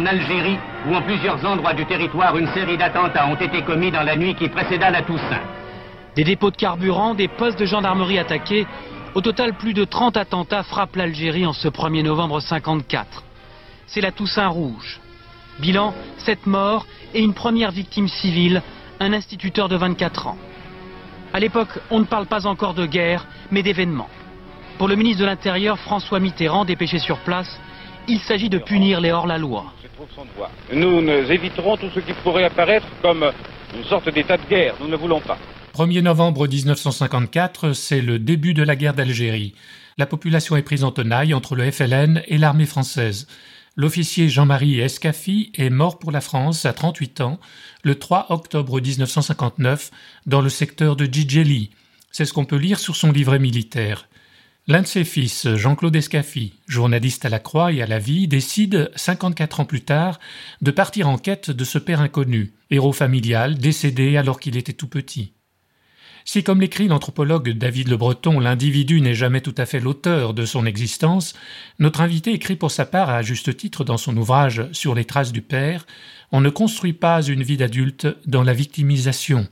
En Algérie, où en plusieurs endroits du territoire une série d'attentats ont été commis dans la nuit qui précéda la Toussaint. Des dépôts de carburant, des postes de gendarmerie attaqués. Au total, plus de 30 attentats frappent l'Algérie en ce 1er novembre 54. C'est la Toussaint rouge. Bilan, 7 morts et une première victime civile, un instituteur de 24 ans. À l'époque, on ne parle pas encore de guerre, mais d'événements. Pour le ministre de l'Intérieur, François Mitterrand, dépêché sur place, il s'agit de punir les hors-la-loi. Nous, nous éviterons tout ce qui pourrait apparaître comme une sorte d'état de guerre. Nous ne voulons pas. 1er novembre 1954, c'est le début de la guerre d'Algérie. La population est prise en tenaille entre le FLN et l'armée française. L'officier Jean-Marie Escaffi est mort pour la France à 38 ans le 3 octobre 1959 dans le secteur de Djidjeli. C'est ce qu'on peut lire sur son livret militaire. L'un de ses fils, Jean-Claude Escaffi, journaliste à la Croix et à la Vie, décide, 54 ans plus tard, de partir en quête de ce père inconnu, héros familial, décédé alors qu'il était tout petit. Si, comme l'écrit l'anthropologue David Le Breton, l'individu n'est jamais tout à fait l'auteur de son existence, notre invité écrit pour sa part à juste titre dans son ouvrage Sur les traces du père, on ne construit pas une vie d'adulte dans la victimisation.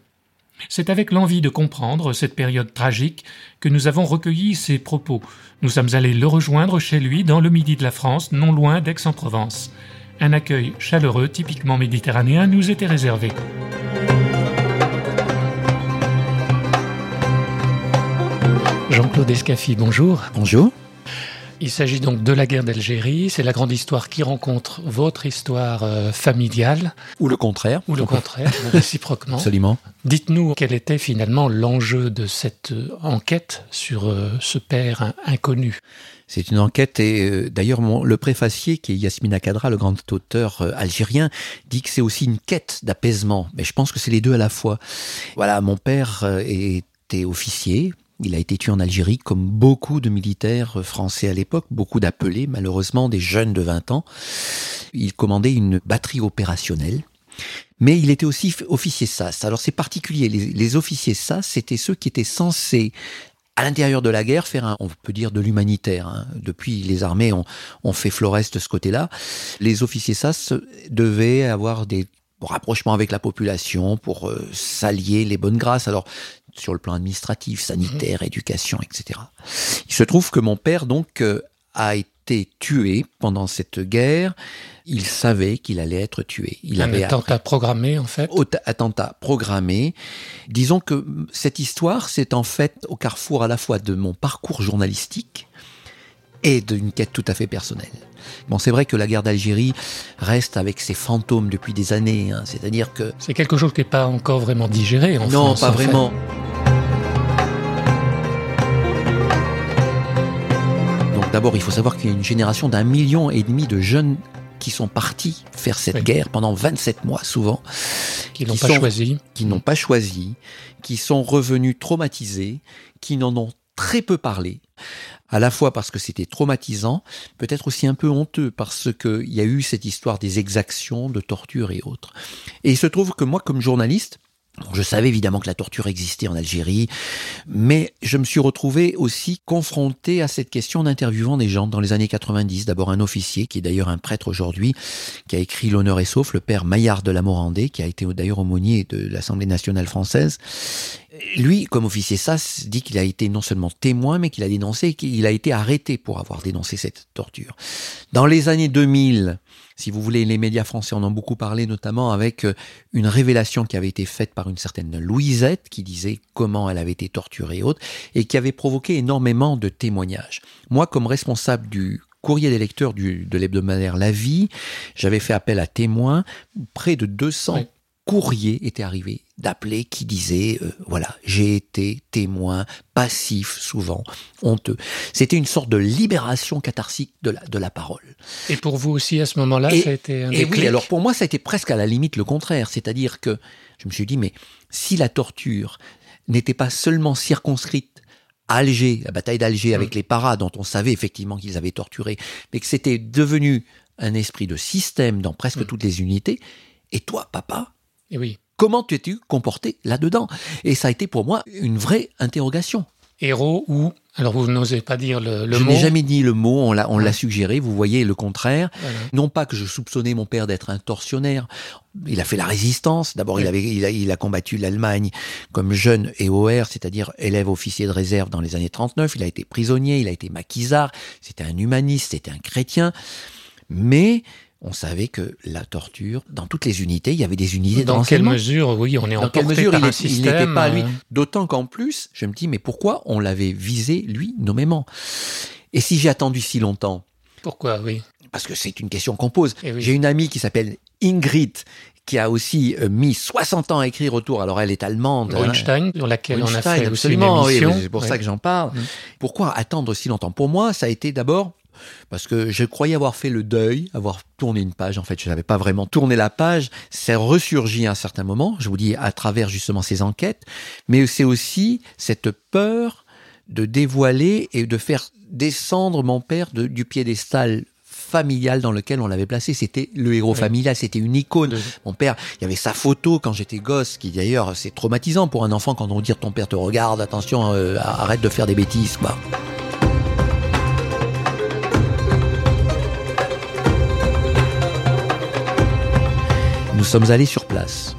C'est avec l'envie de comprendre cette période tragique que nous avons recueilli ses propos. Nous sommes allés le rejoindre chez lui dans le midi de la France, non loin d'Aix-en-Provence. Un accueil chaleureux, typiquement méditerranéen, nous était réservé. Jean-Claude Escaffi, bonjour. Bonjour. Il s'agit donc de la guerre d'Algérie. C'est la grande histoire qui rencontre votre histoire euh, familiale. Ou le contraire. Ou le contraire, réciproquement. Absolument. Dites-nous quel était finalement l'enjeu de cette euh, enquête sur euh, ce père inconnu. C'est une enquête et d'ailleurs le préfacier qui est Yasmina Kadra, le grand auteur algérien, dit que c'est aussi une quête d'apaisement. Mais je pense que c'est les deux à la fois. Voilà, mon père était officier, il a été tué en Algérie comme beaucoup de militaires français à l'époque, beaucoup d'appelés, malheureusement des jeunes de 20 ans. Il commandait une batterie opérationnelle. Mais il était aussi officier SAS. Alors c'est particulier, les, officiers SAS, c'était ceux qui étaient censés à l'intérieur de la guerre, faire un, on peut dire de l'humanitaire. Hein. Depuis, les armées ont, ont fait floreste de ce côté-là. Les officiers SAS devaient avoir des rapprochements avec la population pour euh, s'allier les bonnes grâces. Alors, sur le plan administratif, sanitaire, éducation, etc. Il se trouve que mon père, donc, euh, a été tué pendant cette guerre. Il savait qu'il allait être tué. Il un avait attentat programmé, en fait. Attentat programmé. Disons que cette histoire, c'est en fait au carrefour à la fois de mon parcours journalistique et d'une quête tout à fait personnelle. Bon, c'est vrai que la guerre d'Algérie reste avec ses fantômes depuis des années. Hein. C'est-à-dire que c'est quelque chose qui n'est pas encore vraiment digéré en non, pas vraiment. Donc d'abord, il faut savoir qu'il y a une génération d'un million et demi de jeunes qui sont partis faire cette guerre pendant 27 mois souvent. Qui n'ont pas choisi. Qui n'ont pas choisi, qui sont revenus traumatisés, qui n'en ont très peu parlé à la fois parce que c'était traumatisant, peut-être aussi un peu honteux parce qu'il y a eu cette histoire des exactions, de torture et autres. Et il se trouve que moi, comme journaliste, je savais évidemment que la torture existait en Algérie, mais je me suis retrouvé aussi confronté à cette question d'interviewant des gens dans les années 90. D'abord un officier, qui est d'ailleurs un prêtre aujourd'hui, qui a écrit L'honneur et sauf, le père Maillard de la Morandais, qui a été d'ailleurs aumônier de l'Assemblée nationale française. Lui, comme officier SAS, dit qu'il a été non seulement témoin, mais qu'il a dénoncé, qu'il a été arrêté pour avoir dénoncé cette torture. Dans les années 2000, si vous voulez, les médias français en ont beaucoup parlé, notamment avec euh, une révélation qui avait été faite par une certaine Louisette, qui disait comment elle avait été torturée et autres, et qui avait provoqué énormément de témoignages. Moi, comme responsable du courrier des lecteurs de l'hebdomadaire La Vie, j'avais fait appel à témoins, près de 200 courriers étaient arrivés d'appeler qui disaient euh, voilà j'ai été témoin passif souvent honteux. C'était une sorte de libération catharsique de la de la parole. Et pour vous aussi à ce moment-là ça a été un et oui alors pour moi ça a été presque à la limite le contraire. C'est-à-dire que Je me suis dit, mais si la torture n'était pas seulement circonscrite à Alger, la bataille d'Alger avec les paras dont on savait effectivement qu'ils avaient torturé, mais que c'était devenu un esprit de système dans presque toutes les unités, et toi, papa, Et oui. comment t'es-tu comporté là-dedans? Et ça a été pour moi une vraie interrogation. Héros ou alors vous n'osez pas dire le, le je mot. n'ai jamais dit le mot, on l'a, on l'a Ouais. suggéré, vous voyez le contraire. Voilà. Non pas que je soupçonnais mon père d'être un tortionnaire. Il a fait la résistance. D'abord, il, avait, il, a, il a combattu l'Allemagne comme jeune EOR, c'est-à-dire élève officier de réserve dans les années 39. Il a été prisonnier, il a été maquisard. C'était un humaniste, c'était un chrétien. Mais on savait que la torture, dans toutes les unités, il y avait des unités Dans quelle mesure, oui, on est Dans quelle mesure par il, un n'était pas lui euh, D'autant qu'en plus, je me dis, mais pourquoi on l'avait visé, lui, nommément? Et si j'ai attendu si longtemps? Pourquoi, oui. Parce que c'est une question qu'on pose. Eh oui. J'ai une amie qui s'appelle Ingrid, qui a aussi euh, mis 60 ans à écrire autour. Alors, elle est allemande. Brunstein, sur laquelle on a fait aussi une absolument, oui, c'est pour ça que j'en parle. Mm. Pourquoi attendre si longtemps? Pour moi, ça a été d'abord parce que je croyais avoir fait le deuil, avoir tourné une page. En fait, je n'avais pas vraiment tourné la page. C'est ressurgi à un certain moment, je vous dis, à travers justement ces enquêtes. Mais c'est aussi cette peur de dévoiler et de faire descendre mon père de- du piédestal familial dans lequel on l'avait placé. C'était le héros Oui. familial, c'était une icône. Mon père, il y avait sa photo quand j'étais gosse, qui d'ailleurs c'est traumatisant pour un enfant quand on dit ton père te regarde, attention, euh, arrête de faire des bêtises, quoi. Nous sommes allés sur place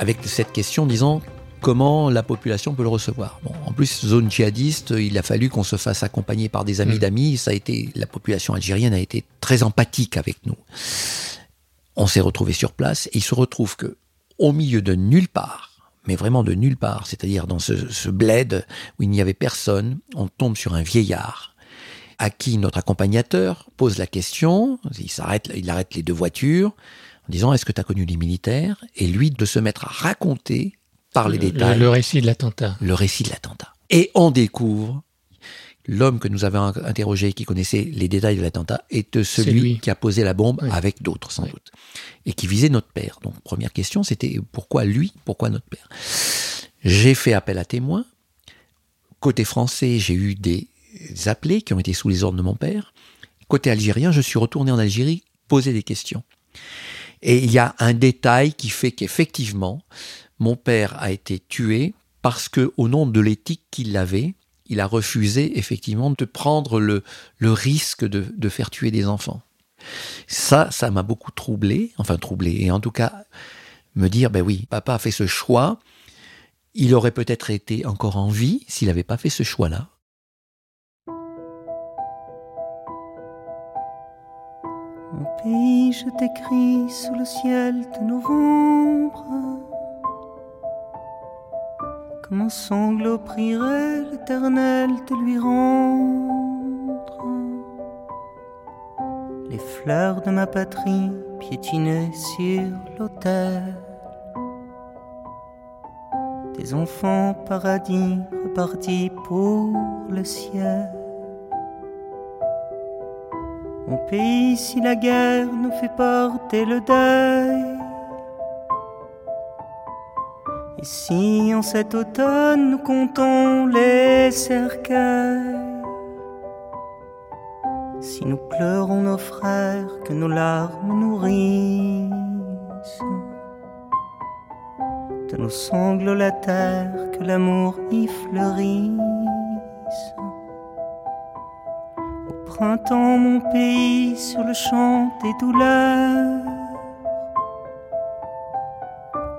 avec cette question disant comment la population peut le recevoir. Bon, en plus, zone djihadiste, il a fallu qu'on se fasse accompagner par des amis Mm. d'amis. Ça a été, la population algérienne a été très empathique avec nous. On s'est retrouvé sur place et il se retrouve que au milieu de nulle part, mais vraiment de nulle part, c'est-à-dire dans ce, ce bled où il n'y avait personne, on tombe sur un vieillard à qui notre accompagnateur pose la question, il s'arrête, il arrête les deux voitures en disant est-ce que tu as connu les militaires? Et lui de se mettre à raconter par les le, détails le récit de l'attentat. le récit de l'attentat. Et on découvre l'homme que nous avons interrogé, qui connaissait les détails de l'attentat, est celui lui. qui a posé la bombe Oui. avec d'autres, sans Oui. doute, et qui visait notre père. Donc, première question, c'était pourquoi lui, pourquoi notre père? J'ai fait appel à témoins. Côté français, j'ai eu des appelés qui ont été sous les ordres de mon père. Côté algérien, je suis retourné en Algérie poser des questions. Et il y a un détail qui fait qu'effectivement, mon père a été tué parce que, au nom de l'éthique qu'il avait, il a refusé effectivement de prendre le, risque de, de faire tuer des enfants. Ça, ça m'a beaucoup troublé, enfin troublé, et en tout cas me dire, ben oui, papa a fait ce choix, il aurait peut-être été encore en vie s'il n'avait pas fait ce choix-là. Mon pays, je t'écris sous le ciel de novembre. Comme un sanglot prierait l'éternel de lui rendre. Les fleurs de ma patrie piétinaient sur l'autel. Des enfants paradis repartis pour le ciel. Mon pays, si la guerre nous fait porter le deuil, et si en cet automne nous comptons les cercueils, si nous pleurons nos frères, que nos larmes nourrissent, de nos sanglots la terre, que l'amour y fleurisse. Printemps, mon pays, sur le champ des douleurs.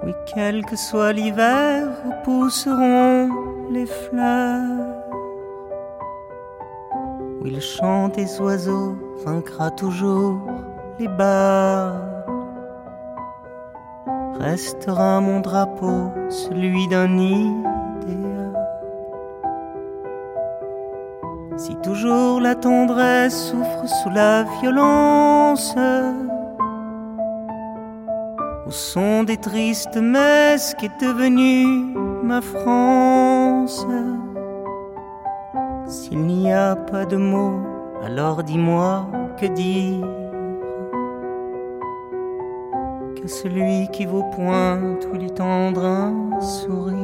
Oui, quel que soit l'hiver, pousseront les fleurs. Oui, le chant des oiseaux vaincra toujours les balles. Restera mon drapeau, celui d'un idéal. Toujours la tendresse souffre sous la violence, au son des tristes messes qu'est devenue ma France, s'il n'y a pas de mots, alors dis-moi que dire? qu'à celui qui vous pointe ou lui tendre un sourire.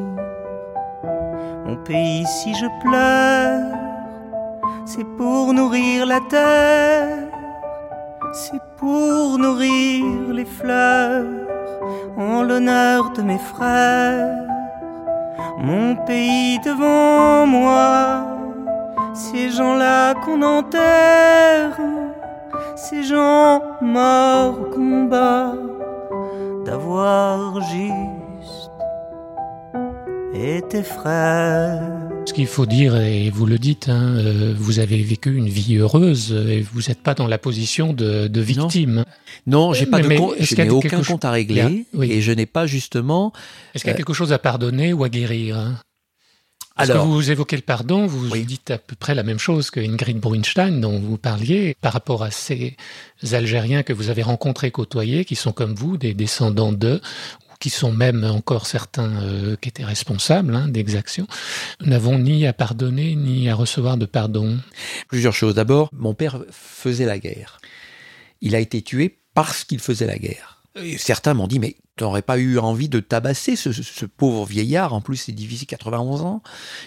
Mon pays, si je pleure, c'est pour nourrir la terre, c'est pour nourrir les fleurs en l'honneur de mes frères. Mon pays devant moi, ces gens-là qu'on enterre, ces gens morts au combat, d'avoir juste été frères. Ce qu'il faut dire, et vous le dites, hein, euh, vous avez vécu une vie heureuse et vous n'êtes pas dans la position de, de victime. Non, j'ai pas Mais- de compte, est-ce je qu'il y a n'ai aucun compte à a- régler oui. et je n'ai pas justement. Est-ce qu'il y a quelque chose à pardonner ou à guérir hein? Parce Alors, que vous évoquez le pardon, vous Oui. dites à peu près la même chose que Ingrid Brunstein dont vous parliez par rapport à ces Algériens que vous avez rencontrés, côtoyés, qui sont comme vous, des descendants d'eux, qui sont même encore certains euh, qui étaient responsables hein, d'exactions. N'avons ni à pardonner ni à recevoir de pardon. plusieurs choses. D'abord, mon père faisait la guerre. Il a été tué parce qu'il faisait la guerre. Certains m'ont dit, mais t'aurais pas eu envie de tabasser ce, ce pauvre vieillard, en plus c'est difficile, 91 ans.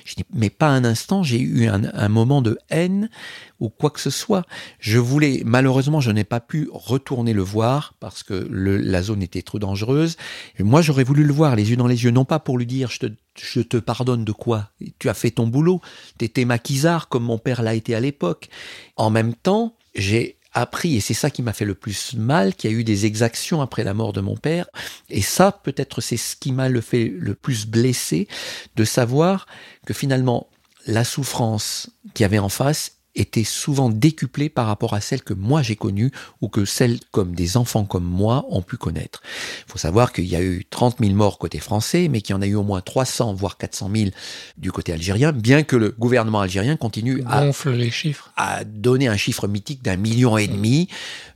Je dis, mais pas un instant, j'ai eu un, un moment de haine ou quoi que ce soit. Je voulais, malheureusement, je n'ai pas pu retourner le voir parce que le- la zone était trop dangereuse. Et moi, j'aurais voulu le voir les yeux dans les yeux, non pas pour lui dire, je te, je te pardonne de quoi? Tu as fait ton boulot, t'étais maquisard comme mon père l'a été à l'époque. En même temps, j'ai appris, et c'est ça qui m'a fait le plus mal, qu'il y a eu des exactions après la mort de mon père. Et ça, peut-être, c'est ce qui m'a le fait le plus blessé, de savoir que finalement, la souffrance qu'il y avait en face était souvent décuplée par rapport à celle que moi j'ai connue ou que celles comme des enfants comme moi ont pu connaître. Il faut savoir qu'il y a eu 30 000 morts côté français, mais qu'il y en a eu au moins 300 voire 400 000 du côté algérien, bien que le gouvernement algérien continue à Gonfle les chiffres. à donner un chiffre mythique d'un million et demi.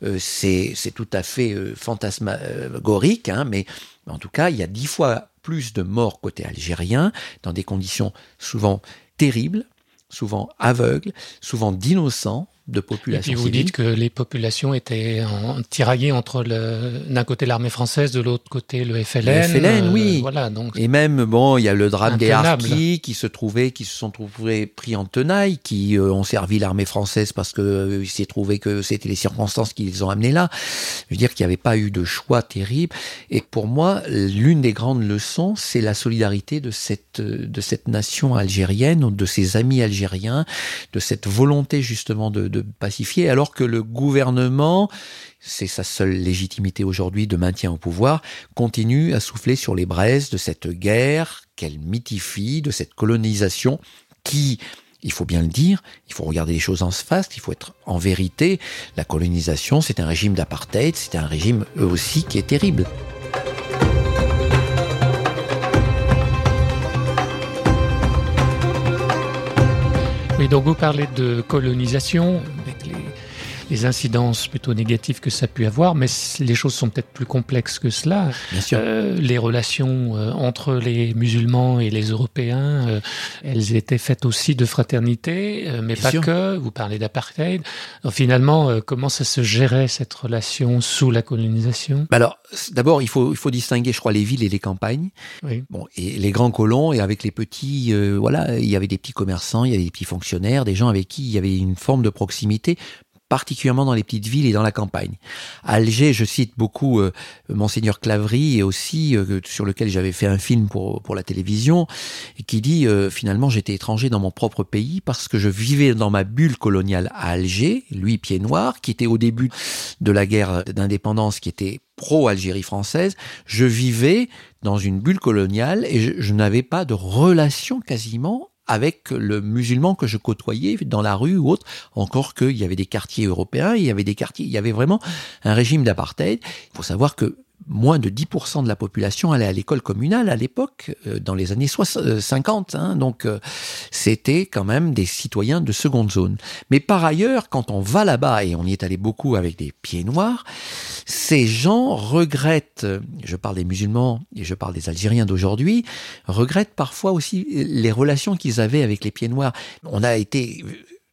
Euh, c'est c'est tout à fait euh, fantasmagorique, hein, mais en tout cas, il y a dix fois plus de morts côté algérien, dans des conditions souvent terribles, souvent aveugles, souvent d'innocents de Et population puis vous civile. dites que les populations étaient en, tiraillées entre d'un côté l'armée française, de l'autre côté le FLN. Le FLN, oui. Voilà, donc Et même, bon, il y a le drame des harkis qui se trouvaient, qui se sont trouvés pris en tenaille, qui euh, ont servi l'armée française parce que euh, il s'est trouvé que c'était les circonstances qui les ont amenés là. Je veux dire qu'il n'y avait pas eu de choix terrible. Et pour moi, l'une des grandes leçons, c'est la solidarité de cette, euh, de cette nation algérienne, de ses amis algériens, de cette volonté justement de, de pacifier, alors que le gouvernement, c'est sa seule légitimité aujourd'hui de maintien au pouvoir, continue à souffler sur les braises de cette guerre qu'elle mythifie, de cette colonisation qui, il faut bien le dire, il faut regarder les choses en face, il faut être en vérité, la colonisation, c'est un régime d'apartheid, c'est un régime eux aussi qui est terrible. Oui, donc vous parlez de colonisation, les, incidences plutôt négatives que ça a pu avoir, mais les choses sont peut-être plus complexes que cela. Bien sûr. Euh, les relations euh, entre les musulmans et les Européens, euh, elles étaient faites aussi de fraternité, mais Bien pas sûr. que. Vous parlez d'apartheid. Finalement, comment ça se gérait cette relation sous la colonisation? Bah Alors, d'abord, il faut, il faut distinguer, je crois, les villes et les campagnes. Oui. Bon, et les grands colons, et avec les petits, voilà, il y avait des petits commerçants, il y avait des petits fonctionnaires, des gens avec qui il y avait une forme de proximité, particulièrement dans les petites villes et dans la campagne. À Alger, je cite beaucoup euh, Monseigneur Claverie, et aussi euh, sur lequel j'avais fait un film pour, pour la télévision, qui dit euh, finalement j'étais étranger dans mon propre pays parce que je vivais dans ma bulle coloniale à Alger, lui pied noir, qui était au début de la guerre d'indépendance, qui était pro-Algérie française, je vivais dans une bulle coloniale et je, je n'avais pas de relation quasiment avec le musulman que je côtoyais dans la rue ou autre, encore qu'il y avait des quartiers européens, il y avait des quartiers, il y avait vraiment un régime d'apartheid. Il faut savoir que moins de 10% de la population allait à l'école communale à l'époque, euh, dans les années 60, euh, 50. hein. donc euh, c'était quand même des citoyens de seconde zone. Mais par ailleurs, quand on va là-bas, et on y est allé beaucoup avec des pieds noirs, ces gens regrettent, je parle des musulmans et je parle des Algériens d'aujourd'hui, regrettent parfois aussi les relations qu'ils avaient avec les pieds noirs. On a été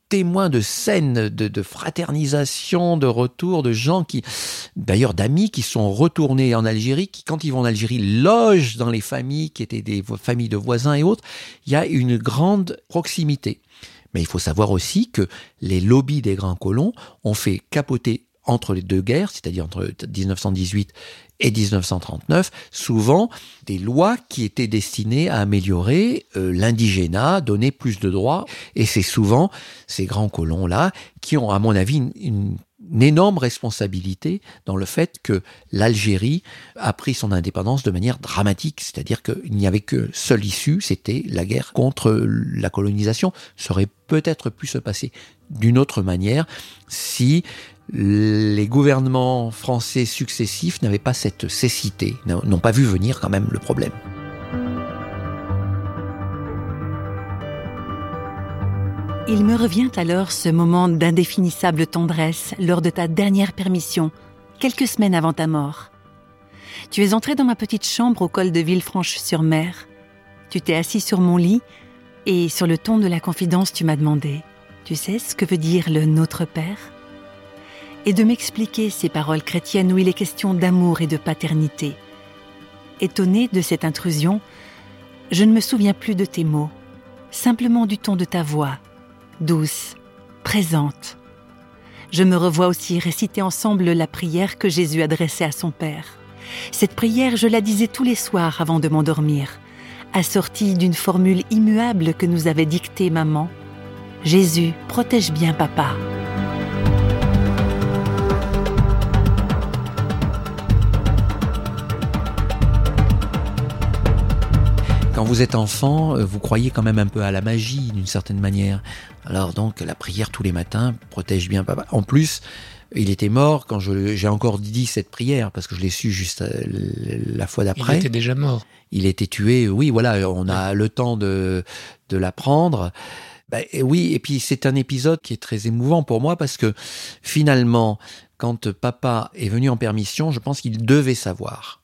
témoin de scènes de, fraternisation, de retour, de gens qui, d'ailleurs d'amis qui sont retournés en Algérie, qui quand ils vont en Algérie logent dans les familles qui étaient des familles de voisins et autres. Il y a une grande proximité. Mais il faut savoir aussi que les lobbies des grands colons ont fait capoter entre les deux guerres, c'est-à-dire entre 1918 et 1939, souvent des lois qui étaient destinées à améliorer euh, l'indigénat, donner plus de droits, et c'est souvent ces grands colons-là qui ont, à mon avis, une, une, énorme responsabilité dans le fait que l'Algérie a pris son indépendance de manière dramatique, c'est-à-dire qu'il n'y avait que seule issue, c'était la guerre contre la colonisation. Ça aurait peut-être pu se passer d'une autre manière si les gouvernements français successifs n'avaient pas cette cécité, n'ont pas vu venir quand même le problème. Il me revient alors ce moment d'indéfinissable tendresse lors de ta dernière permission, quelques semaines avant ta mort. Tu es entré dans ma petite chambre au col de Villefranche-sur-Mer. Tu t'es assis sur mon lit et sur le ton de la confidence, tu m'as demandé Tu sais ce que veut dire le Notre Père? Et de m'expliquer ces paroles chrétiennes où il est question d'amour et de paternité. Étonné de cette intrusion, je ne me souviens plus de tes mots, simplement du ton de ta voix, douce, présente. Je me revois aussi réciter ensemble la prière que Jésus adressait à son Père. Cette prière, je la disais tous les soirs avant de m'endormir, assortie d'une formule immuable que nous avait dictée maman. Jésus, protège bien papa. Quand vous êtes enfant, euh, vous croyez quand même un peu à la magie d'une certaine manière. Alors donc la prière tous les matins protège bien papa. En plus, il était mort quand j'ai encore dit cette prière parce que je l'ai su juste euh, la fois d'après. Il était déjà mort. Il était tué. Oui, voilà, on a le temps de de l'apprendre. Ben, oui, et puis c'est un épisode qui est très émouvant pour moi parce que finalement, quand papa est venu en permission, je pense qu'il devait savoir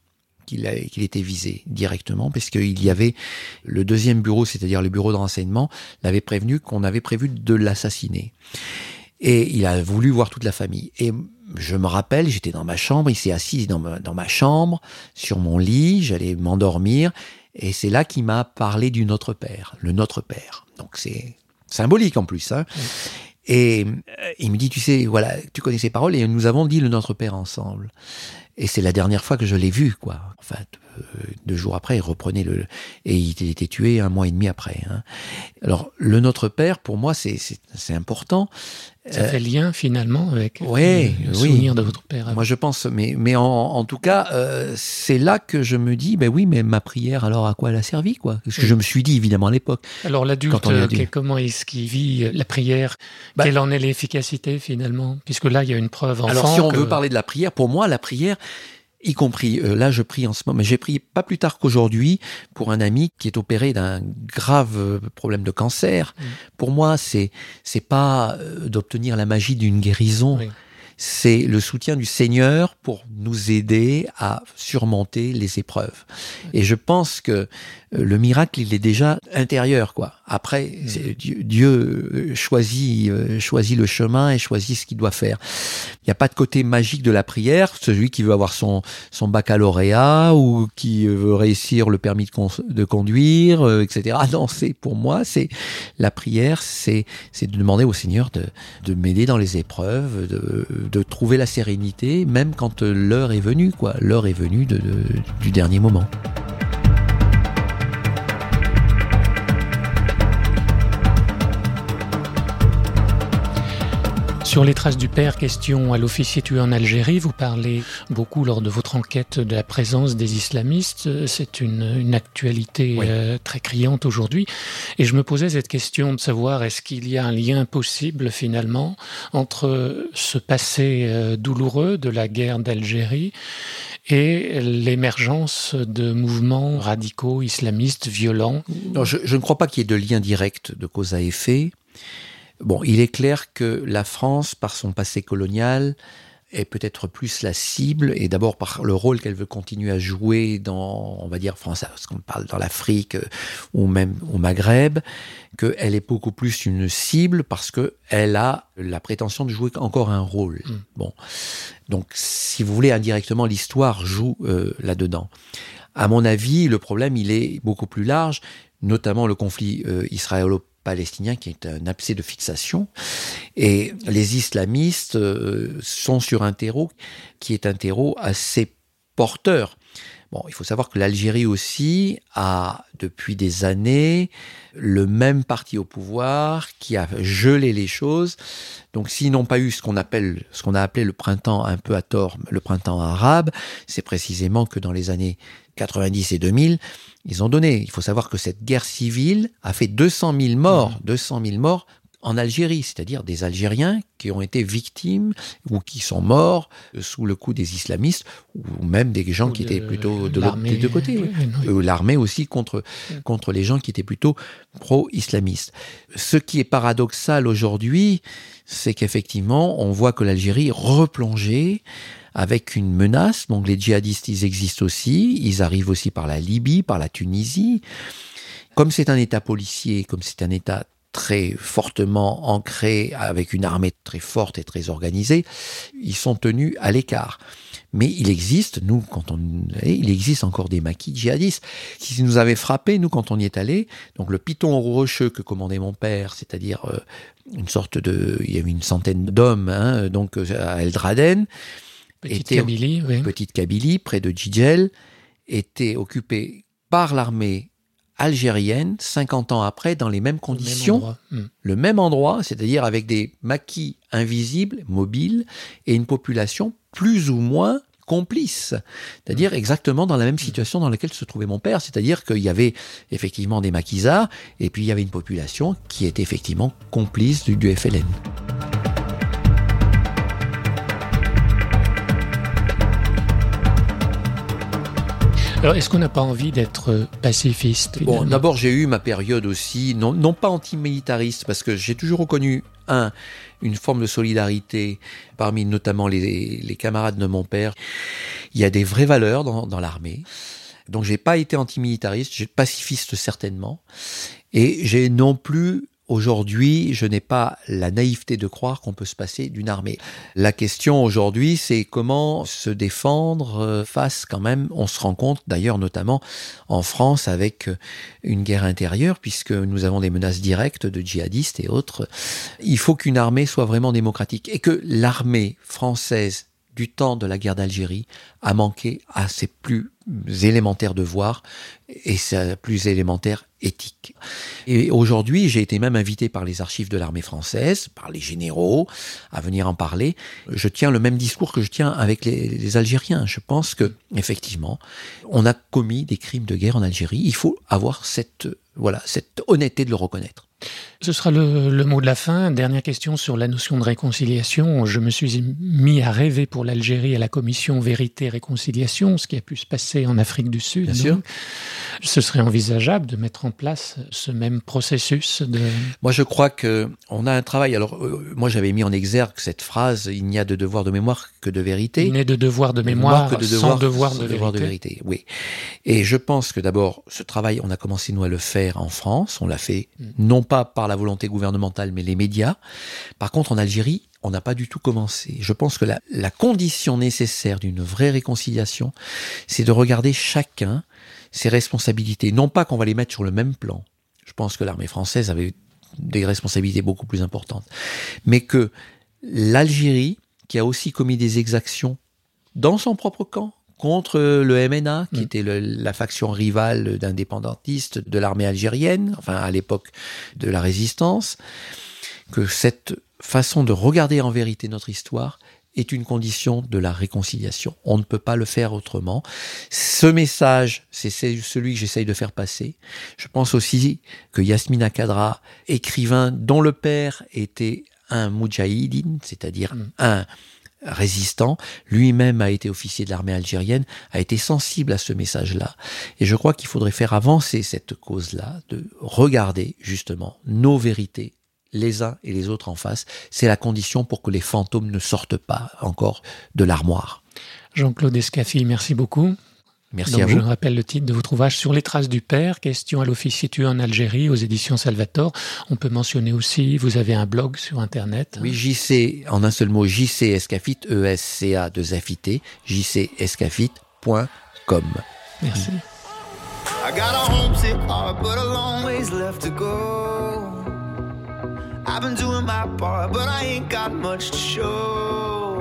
qu'il était visé directement, parce qu'il y avait le deuxième bureau, c'est-à-dire le bureau de renseignement, l'avait prévenu qu'on avait prévu de l'assassiner. Et il a voulu voir toute la famille. Et je me rappelle, j'étais dans ma chambre, il s'est assis dans ma, dans ma chambre, sur mon lit, j'allais m'endormir, et c'est là qu'il m'a parlé du Notre Père, le Notre Père. Donc c'est symbolique en plus. Hein. Et euh, il me dit, tu sais, voilà, tu connais ces paroles, et nous avons dit le Notre Père ensemble. Et c'est la dernière fois que je l'ai vu, quoi. Enfin, deux jours après, il reprenait le et il était tué un mois et demi après. Hein. Alors le Notre Père, pour moi, c'est important. Ça fait lien finalement avec ouais, le souvenir de votre père. Moi, je pense, mais mais en, en tout cas, euh, c'est là que je me dis, ben oui, mais ma prière, alors à quoi elle a servi, quoi? Ce que je me suis dit évidemment à l'époque. Alors l'adulte, comment est-ce qu'il vit la prière? Bah, Quelle en est l'efficacité finalement? Puisque là, il y a une preuve. Enfant alors si on que... veut parler de la prière, pour moi, la prière, y compris euh, là je prie en ce moment mais j'ai prié pas plus tard qu'aujourd'hui pour un ami qui est opéré d'un grave euh, problème de cancer mmh. pour moi c'est c'est pas euh, d'obtenir la magie d'une guérison oui. c'est le soutien du Seigneur pour nous aider à surmonter les épreuves et je pense que le miracle il est déjà intérieur quoi après mmh. Dieu, Dieu choisit choisit le chemin et choisit ce qu'il doit faire il n'y a pas de côté magique de la prière. Celui qui veut avoir son, son baccalauréat ou qui veut réussir le permis de, con, de conduire, euh, etc. Non, c'est pour moi, c'est la prière, c'est c'est de demander au Seigneur de, de m'aider dans les épreuves, de, de trouver la sérénité, même quand l'heure est venue, quoi. L'heure est venue de, de, du dernier moment. Sur les traces du père, question à l'officier tué en Algérie. Vous parlez beaucoup lors de votre enquête de la présence des islamistes. C'est une, une, actualité oui. euh, très criante aujourd'hui. Et je me posais cette question de savoir est-ce qu'il y a un lien possible finalement entre ce passé euh, douloureux de la guerre d'Algérie et l'émergence de mouvements radicaux islamistes violents? Non, je, je ne crois pas qu'il y ait de lien direct de cause à effet. Bon, il est clair que la France, par son passé colonial, est peut-être plus la cible, et d'abord par le rôle qu'elle veut continuer à jouer dans, on va dire, France, parce qu'on parle dans l'Afrique euh, ou même au Maghreb, qu'elle est beaucoup plus une cible parce que elle a la prétention de jouer encore un rôle. Mm. Bon, donc si vous voulez indirectement, l'histoire joue euh, là-dedans. À mon avis, le problème il est beaucoup plus large, notamment le conflit euh, israélo palestinien qui est un abcès de fixation. Et les islamistes euh, sont sur un terreau qui est un terreau assez porteur. Bon, il faut savoir que l'Algérie aussi a, depuis des années, le même parti au pouvoir qui a gelé les choses. Donc, s'ils n'ont pas eu ce qu'on appelle, ce qu'on a appelé le printemps un peu à tort, le printemps arabe, c'est précisément que dans les années 90 et 2000, ils ont donné. Il faut savoir que cette guerre civile a fait 200 000 morts, 200 mmh. 000 morts en Algérie, c'est-à-dire des Algériens qui ont été victimes ou qui sont morts sous le coup des islamistes ou même des gens qui étaient plutôt de l'autre côté. Euh, l'armée aussi contre, mmh. contre les gens qui étaient plutôt pro-islamistes. Ce qui est paradoxal aujourd'hui, c'est qu'effectivement, on voit que l'Algérie replongée avec une menace. Donc les djihadistes, ils existent aussi. Ils arrivent aussi par la Libye, par la Tunisie. Comme c'est un État policier, comme c'est un État très fortement ancré, avec une armée très forte et très organisée, ils sont tenus à l'écart. Mais il existe, nous, quand on, il existe encore des maquis djihadistes qui nous avaient frappé, nous, quand on y est allé. Donc, le piton rocheux que commandait mon père, c'est-à-dire euh, une sorte de, il y avait une centaine d'hommes, hein, donc à Eldraden, Petite Kabylie, oui. Petite Kabylie, près de Djidjel, était occupée par l'armée algérienne 50 ans après dans les mêmes conditions, le même endroit, hmm. c'est-à-dire avec des maquis invisibles, mobiles, et une population plus ou moins complice, c'est-à-dire hmm. exactement dans la même hmm. situation dans laquelle se trouvait mon père, c'est-à-dire qu'il y avait effectivement des maquisards, et puis il y avait une population qui était effectivement complice du, du FLN. Alors, est-ce qu'on n'a pas envie d'être euh, pacifiste Bon, d'abord, j'ai eu ma période aussi, non, non pas antimilitariste, parce que j'ai toujours reconnu, un, une forme de solidarité parmi notamment les, les, camarades de mon père. Il y a des vraies valeurs dans, dans l'armée. Donc, j'ai pas été antimilitariste, j'ai pacifiste certainement. Et j'ai non plus Aujourd'hui, je n'ai pas la naïveté de croire qu'on peut se passer d'une armée. La question aujourd'hui, c'est comment se défendre euh, face quand même, on se rend compte d'ailleurs notamment en France avec euh, une guerre intérieure, puisque nous avons des menaces directes de djihadistes et autres. Il faut qu'une armée soit vraiment démocratique et que l'armée française du temps de la guerre d'Algérie a manqué à ses plus élémentaires devoirs et sa plus élémentaire éthique. Et aujourd'hui, j'ai été même invité par les archives de l'armée française, par les généraux, à venir en parler. Je tiens le même discours que je tiens avec les, les Algériens. Je pense que, effectivement, on a commis des crimes de guerre en Algérie. Il faut avoir cette, voilà, cette honnêteté de le reconnaître. Ce sera le, mot de la fin. Dernière question sur la notion de réconciliation. Je me suis mis à rêver pour l'Algérie à la commission Vérité-Réconciliation, ce qui a pu se passer en Afrique du Sud. Bien sûr. Ce serait envisageable de mettre en place ce même processus de... Moi, je crois que on a un travail. Alors, euh, moi, j'avais mis en exergue cette phrase "Il n'y a de devoir de mémoire que de vérité". Il n'est de devoir de mémoire, que de devoir, sans devoir, de, devoir de vérité. Oui. Et je pense que d'abord, ce travail, on a commencé nous à le faire en France. On l'a fait mm. non pas par la volonté gouvernementale, mais les médias. Par contre, en Algérie, on n'a pas du tout commencé. Je pense que la, la condition nécessaire d'une vraie réconciliation, c'est de regarder chacun ses responsabilités. Non pas qu'on va les mettre sur le même plan. Je pense que l'armée française avait des responsabilités beaucoup plus importantes. Mais que l'Algérie, qui a aussi commis des exactions dans son propre camp, contre le MNA, qui mm. était la faction rivale d'indépendantistes de l'armée algérienne, enfin à l'époque de la résistance, que cette façon de regarder en vérité notre histoire est une condition de la réconciliation. On ne peut pas le faire autrement. Ce message, c'est celui que j'essaye de faire passer. Je pense aussi que Yasmina Kadra, écrivain dont le père était un moudjahidine, c'est-à-dire mm. un résistant, lui-même a été officier de l'armée algérienne, a été sensible à ce message-là. Et je crois qu'il faudrait faire avancer cette cause-là, de regarder justement nos vérités, les uns et les autres en face. C'est la condition pour que les fantômes ne sortent pas encore de l'armoire. Jean-Claude Escaffi, merci beaucoup. Merci à vous. Je rappelle le titre de votre ouvrage Sur les traces du père, question à l'office tué en Algérie aux éditions Salvatore. On peut mentionner aussi, vous avez un blog sur Internet. Oui, JC, en un seul mot, JC Escafit, E-S-C-A de Zafité, jcescafit.com. Merci. I got a homesick heart, but a long ways left to go. I've been doing my part, but I ain't got much to show.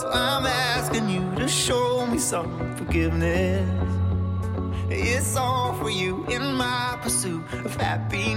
So I'm asking you to show me some forgiveness. It's all for you in my pursuit of happiness.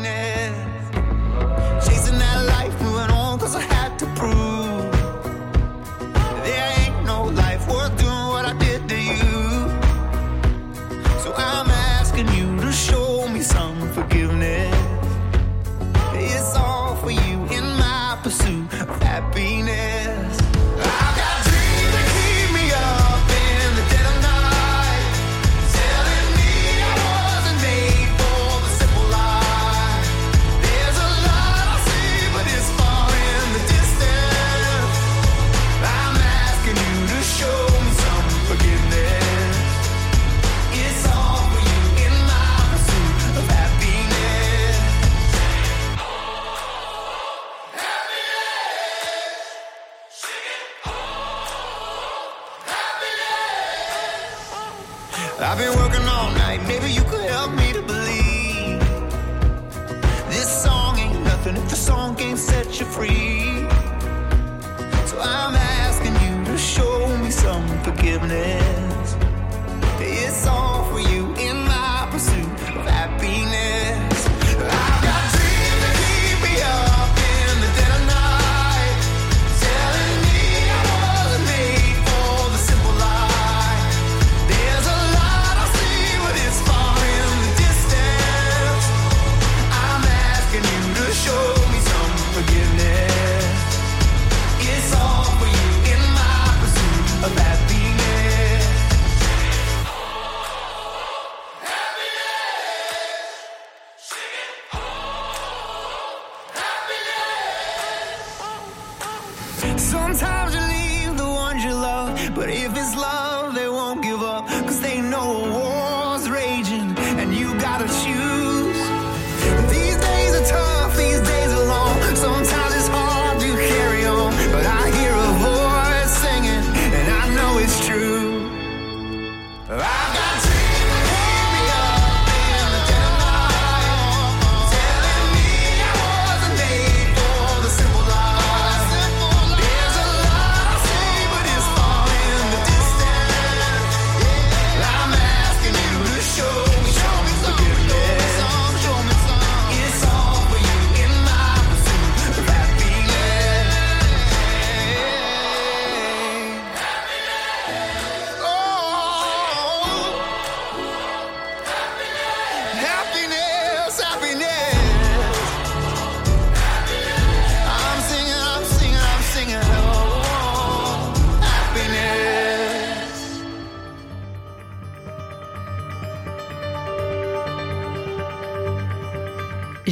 I've been working all night, maybe you could help me to believe This song ain't nothing if the song can't set you free. So I'm asking you to show me some forgiveness Sometimes you leave the ones you love, but if it's love,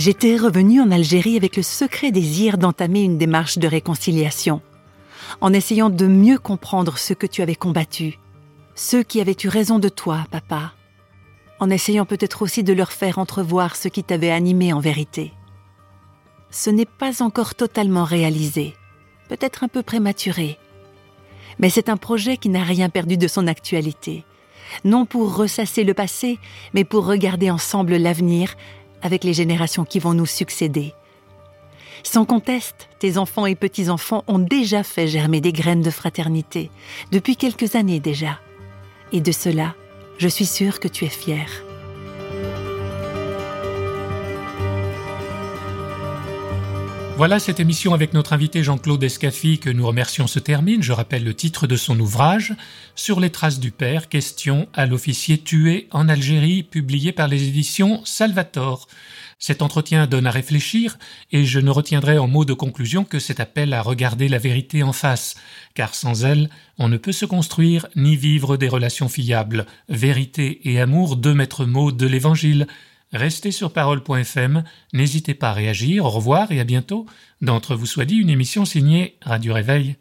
J'étais revenue en Algérie avec le secret désir d'entamer une démarche de réconciliation, en essayant de mieux comprendre ceux que tu avais combattus, ceux qui avaient eu raison de toi, papa, en essayant peut-être aussi de leur faire entrevoir ce qui t'avait animé en vérité. Ce n'est pas encore totalement réalisé, peut-être un peu prématuré, mais c'est un projet qui n'a rien perdu de son actualité, non pour ressasser le passé, mais pour regarder ensemble l'avenir avec les générations qui vont nous succéder. Sans conteste, tes enfants et petits-enfants ont déjà fait germer des graines de fraternité, depuis quelques années déjà. Et de cela, je suis sûre que tu es fier. Voilà, cette émission avec notre invité Jean-Claude Escaffi que nous remercions se termine. Je rappelle le titre de son ouvrage Sur les traces du père, question à l'officier tué en Algérie, publié par les éditions Salvatore. Cet entretien donne à réfléchir et je ne retiendrai en mot de conclusion que cet appel à regarder la vérité en face, car sans elle, on ne peut se construire ni vivre des relations fiables. Vérité et amour, deux maîtres mots de l'Évangile. Restez sur parole.fm, n'hésitez pas à réagir, au revoir et à bientôt. D'entre vous soit dit, une émission signée Radio Réveil.